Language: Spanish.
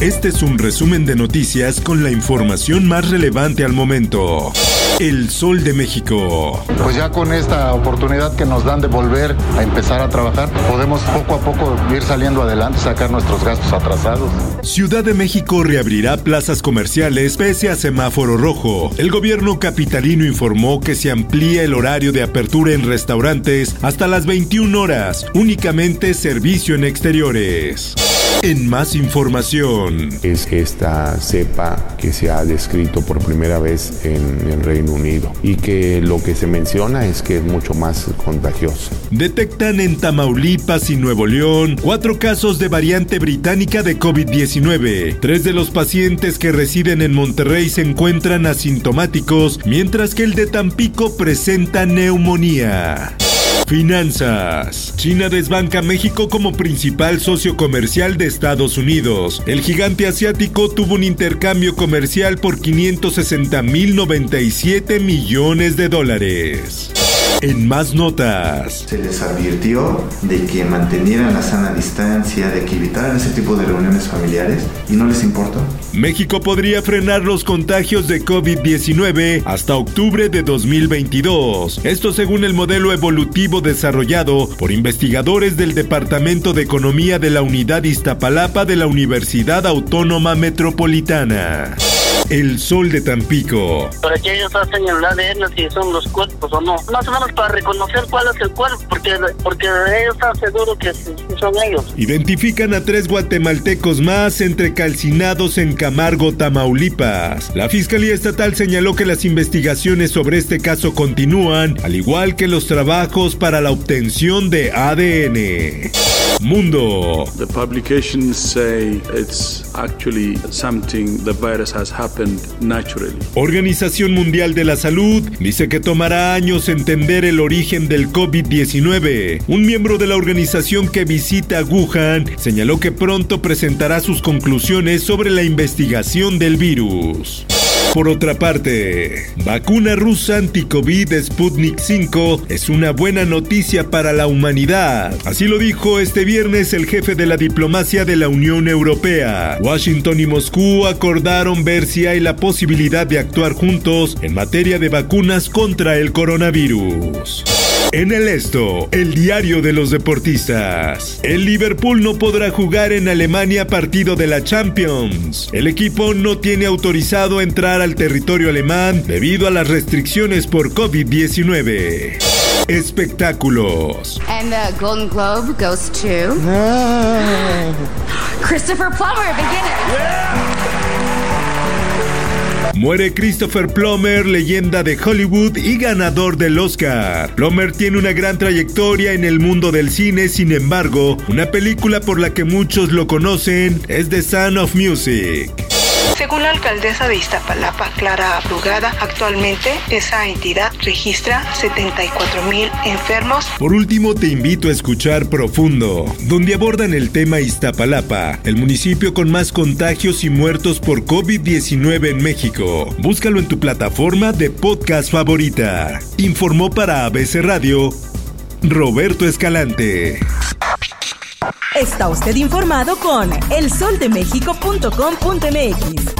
Este es un resumen de noticias con la información más relevante al momento. El Sol de México. Pues ya con esta oportunidad que nos dan de volver a empezar a trabajar, podemos poco a poco ir saliendo adelante, sacar nuestros gastos atrasados. Ciudad de México reabrirá plazas comerciales pese a semáforo rojo. El gobierno capitalino informó que se amplía el horario de apertura en restaurantes hasta las 21 horas, únicamente servicio en exteriores. En más información. Es esta cepa que se ha descrito por primera vez en el Reino Unido y que lo que se menciona es que es mucho más contagioso. Detectan en Tamaulipas y Nuevo León cuatro casos de variante británica de COVID-19. Tres de los pacientes que residen en Monterrey se encuentran asintomáticos, mientras que el de Tampico presenta neumonía. Finanzas. China desbanca a México como principal socio comercial de Estados Unidos. El gigante asiático tuvo un intercambio comercial por 560.097 millones de dólares. En más notas. Se les advirtió de que mantenieran la sana distancia, de que evitaran ese tipo de reuniones familiares y no les importó. México podría frenar los contagios de COVID-19 hasta octubre de 2022. Esto según el modelo evolutivo desarrollado por investigadores del Departamento de Economía de la Unidad Iztapalapa de la Universidad Autónoma Metropolitana. El Sol de Tampico. Para que ellos hacen el ADN si son los cuerpos o no. Más o menos para reconocer cuál es el cuerpo, porque, porque ellos están seguros que son ellos. Identifican a tres guatemaltecos más entre calcinados en Camargo, Tamaulipas. La Fiscalía Estatal señaló que las investigaciones sobre este caso continúan, al igual que los trabajos para la obtención de ADN. Mundo. The publications say it's actually something the virus has happened naturally. Organización Mundial de la Salud dice que tomará años entender el origen del COVID-19. Un miembro de la organización que visita Wuhan señaló que pronto presentará sus conclusiones sobre la investigación del virus. Por otra parte, vacuna rusa anti-COVID Sputnik 5 es una buena noticia para la humanidad. Así lo dijo este viernes el jefe de la diplomacia de la Unión Europea. Washington y Moscú acordaron ver si hay la posibilidad de actuar juntos en materia de vacunas contra el coronavirus. En el esto, el diario de los deportistas. El Liverpool no podrá jugar en Alemania partido de la Champions. El equipo no tiene autorizado entrar al territorio alemán debido a las restricciones por COVID-19. Espectáculos. And the Golden Globe goes to Christopher Plummer. Begin Muere Christopher Plummer, leyenda de Hollywood y ganador del Oscar. Plummer tiene una gran trayectoria en el mundo del cine, sin embargo, una película por la que muchos lo conocen es The Sound of Music. Según la alcaldesa de Iztapalapa, Clara Abrugada, actualmente esa entidad registra 74 mil enfermos. Por último, te invito a escuchar Profundo, donde abordan el tema Iztapalapa, el municipio con más contagios y muertos por COVID-19 en México. Búscalo en tu plataforma de podcast favorita. Informó para ABC Radio Roberto Escalante. Está usted informado con elsoldemexico.com.mx.